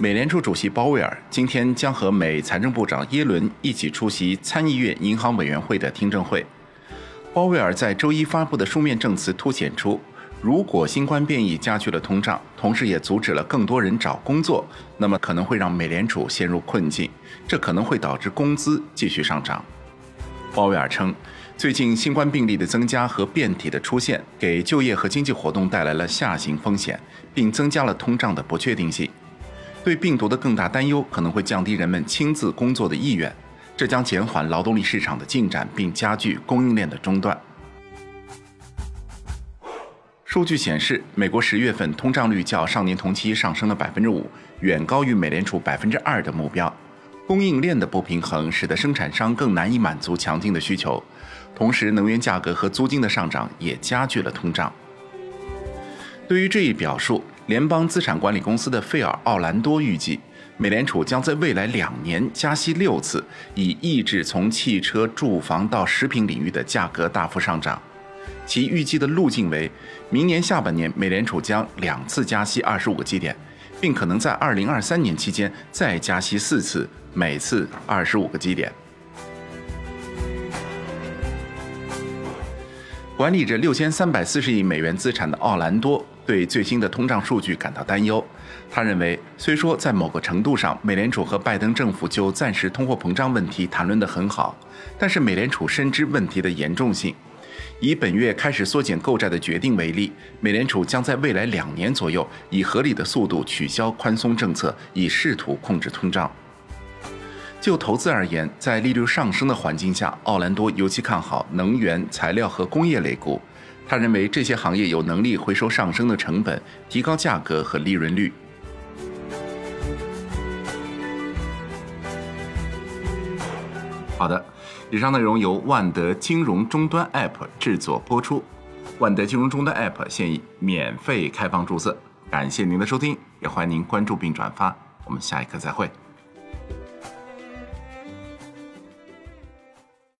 美联储主席鲍威尔今天将和美财政部长耶伦一起出席参议院银行委员会的听证会。鲍威尔在周一发布的书面证词凸显出，如果新冠变异加剧了通胀，同时也阻止了更多人找工作，那么可能会让美联储陷入困境，这可能会导致工资继续上涨。鲍威尔称，最近新冠病例的增加和变体的出现，给就业和经济活动带来了下行风险，并增加了通胀的不确定性。对病毒的更大担忧可能会降低人们亲自工作的意愿，这将减缓劳动力市场的进展，并加剧供应链的中断。数据显示，美国十月份通胀率较上年同期上升了百分之五，远高于美联储百分之二的目标。供应链的不平衡使得生产商更难以满足强劲的需求，同时能源价格和租金的上涨也加剧了通胀。对于这一表述，联邦资产管理公司的费尔·奥兰多预计，美联储将在未来两年加息六次，以抑制从汽车、住房到食品领域的价格大幅上涨。其预计的路径为：明年下半年，美联储将两次加息二十五个基点，并可能在二零二三年期间再加息四次，每次二十五个基点。管理着六千三百四十亿美元资产的奥兰多。对最新的通胀数据感到担忧。他认为，虽说在某个程度上，美联储和拜登政府就暂时通货膨胀问题谈论得很好，但是美联储深知问题的严重性。以本月开始缩减购债的决定为例，美联储将在未来两年左右以合理的速度取消宽松政策，以试图控制通胀。就投资而言，在利率上升的环境下，奥兰多尤其看好能源、材料和工业类股。他认为这些行业有能力回收上升的成本，提高价格和利润率。好的，以上内容由万德金融终端 App 制作播出。万德金融终端 App 现已免费开放注册，感谢您的收听，也欢迎您关注并转发。我们下一课再会。